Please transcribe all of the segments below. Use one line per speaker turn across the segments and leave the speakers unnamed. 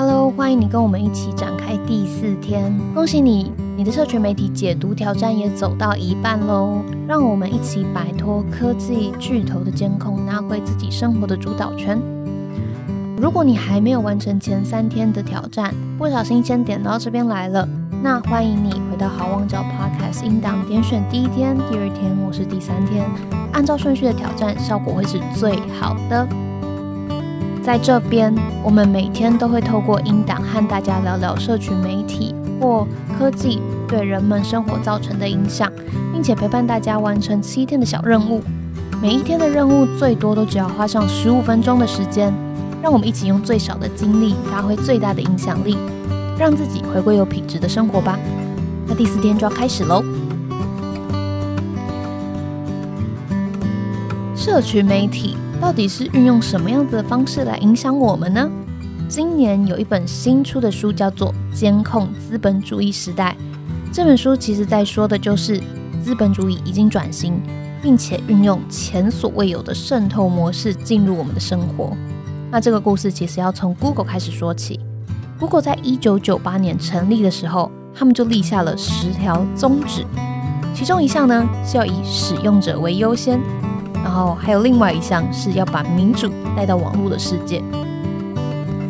Hello，欢迎你跟我们一起展开第四天。恭喜你，你的社群媒体解读挑战也走到一半喽！让我们一起摆脱科技巨头的监控，拿回自己生活的主导权。如果你还没有完成前三天的挑战，不小心先点到这边来了，那欢迎你回到好望角 Podcast 音档，点选第一天、第二天或是第三天，按照顺序的挑战，效果会是最好的。在这边，我们每天都会透过音档和大家聊聊社群媒体或科技对人们生活造成的影响，并且陪伴大家完成七天的小任务。每一天的任务最多都只要花上十五分钟的时间，让我们一起用最少的精力发挥最大的影响力，让自己回归有品质的生活吧。那第四天就要开始喽。社群媒体。到底是运用什么样子的方式来影响我们呢？今年有一本新出的书，叫做《监控资本主义时代》。这本书其实在说的就是资本主义已经转型，并且运用前所未有的渗透模式进入我们的生活。那这个故事其实要从 Google 开始说起。Google 在一九九八年成立的时候，他们就立下了十条宗旨，其中一项呢是要以使用者为优先。然后还有另外一项是要把民主带到网络的世界。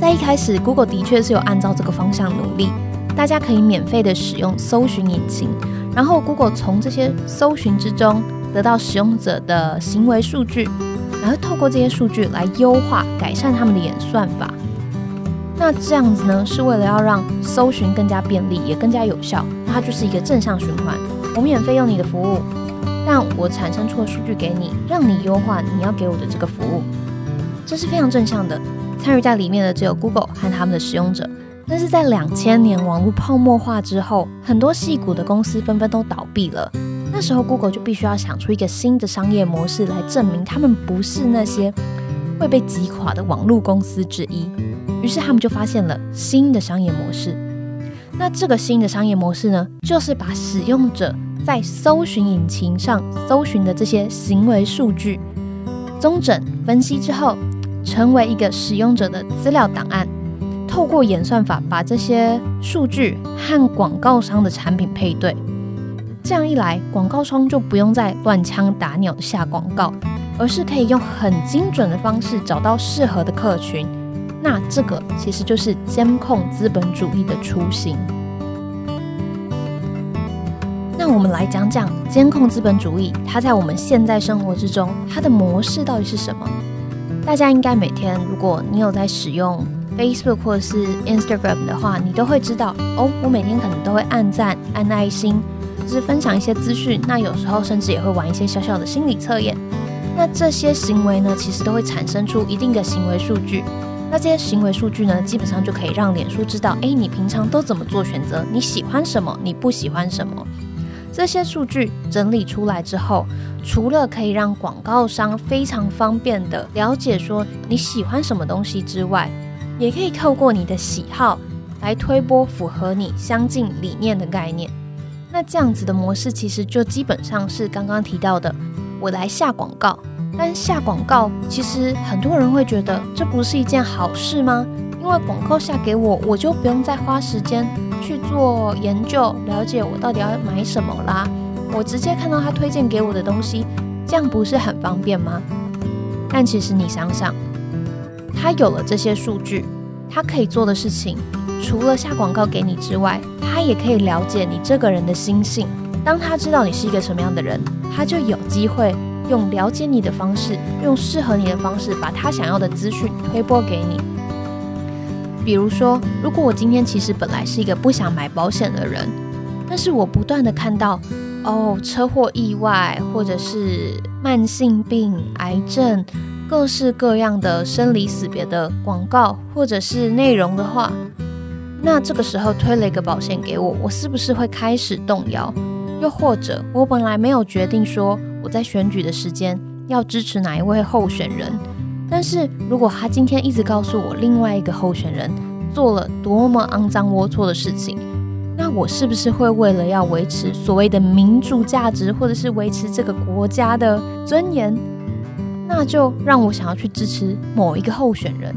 在一开始，Google 的确是有按照这个方向努力，大家可以免费的使用搜寻引擎，然后 Google 从这些搜寻之中得到使用者的行为数据，然后透过这些数据来优化改善他们的演算法。那这样子呢，是为了要让搜寻更加便利，也更加有效。那它就是一个正向循环。我免费用你的服务。但我产生出的数据给你，让你优化你要给我的这个服务，这是非常正向的。参与在里面的只有 Google 和他们的使用者。但是在两千年网络泡沫化之后，很多细股的公司纷纷都倒闭了。那时候 Google 就必须要想出一个新的商业模式来证明他们不是那些会被击垮的网络公司之一。于是他们就发现了新的商业模式。那这个新的商业模式呢，就是把使用者。在搜寻引擎上搜寻的这些行为数据，综整分析之后，成为一个使用者的资料档案。透过演算法把这些数据和广告商的产品配对，这样一来，广告商就不用再乱枪打鸟的下广告，而是可以用很精准的方式找到适合的客群。那这个其实就是监控资本主义的雏形。我们来讲讲监控资本主义，它在我们现在生活之中，它的模式到底是什么？大家应该每天，如果你有在使用 Facebook 或者是 Instagram 的话，你都会知道哦。我每天可能都会按赞、按爱心，就是分享一些资讯。那有时候甚至也会玩一些小小的心理测验。那这些行为呢，其实都会产生出一定的行为数据。那这些行为数据呢，基本上就可以让脸书知道，哎，你平常都怎么做选择？你喜欢什么？你不喜欢什么？这些数据整理出来之后，除了可以让广告商非常方便的了解说你喜欢什么东西之外，也可以透过你的喜好来推播符合你相近理念的概念。那这样子的模式其实就基本上是刚刚提到的，我来下广告。但下广告其实很多人会觉得这不是一件好事吗？因为广告下给我，我就不用再花时间。去做研究，了解我到底要买什么啦。我直接看到他推荐给我的东西，这样不是很方便吗？但其实你想想，他有了这些数据，他可以做的事情，除了下广告给你之外，他也可以了解你这个人的心性。当他知道你是一个什么样的人，他就有机会用了解你的方式，用适合你的方式，把他想要的资讯推播给你。比如说，如果我今天其实本来是一个不想买保险的人，但是我不断的看到，哦，车祸意外，或者是慢性病、癌症，各式各样的生离死别的广告或者是内容的话，那这个时候推了一个保险给我，我是不是会开始动摇？又或者，我本来没有决定说我在选举的时间要支持哪一位候选人。但是如果他今天一直告诉我另外一个候选人做了多么肮脏龌龊的事情，那我是不是会为了要维持所谓的民主价值，或者是维持这个国家的尊严，那就让我想要去支持某一个候选人？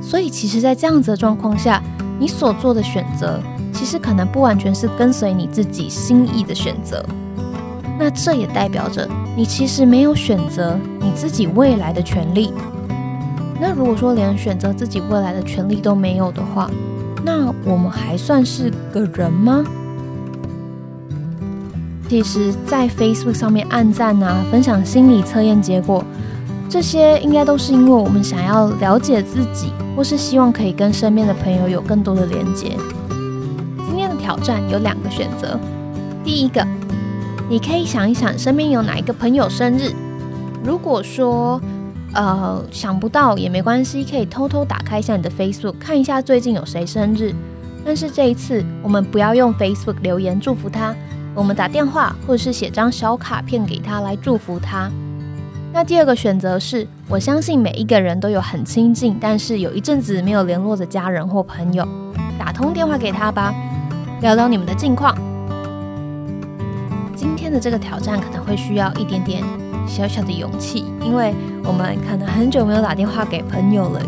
所以，其实，在这样子的状况下，你所做的选择，其实可能不完全是跟随你自己心意的选择。那这也代表着，你其实没有选择你自己未来的权利。那如果说连选择自己未来的权利都没有的话，那我们还算是个人吗？其实，在 Facebook 上面按赞啊，分享心理测验结果，这些应该都是因为我们想要了解自己，或是希望可以跟身边的朋友有更多的连接。今天的挑战有两个选择，第一个，你可以想一想身边有哪一个朋友生日。如果说呃想不到也没关系，可以偷偷打开一下你的 Facebook，看一下最近有谁生日。但是这一次，我们不要用 Facebook 留言祝福他。我们打电话，或者是写张小卡片给他来祝福他。那第二个选择是，我相信每一个人都有很亲近，但是有一阵子没有联络的家人或朋友，打通电话给他吧，聊聊你们的近况。今天的这个挑战可能会需要一点点小小的勇气，因为我们可能很久没有打电话给朋友了。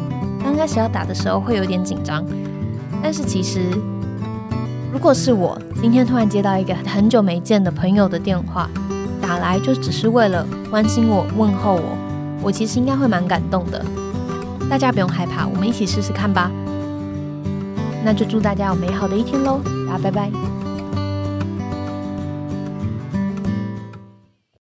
刚开始要打的时候会有点紧张，但是其实。如果是我今天突然接到一个很久没见的朋友的电话，打来就只是为了关心我、问候我，我其实应该会蛮感动的。大家不用害怕，我们一起试试看吧。那就祝大家有美好的一天喽，大家拜拜。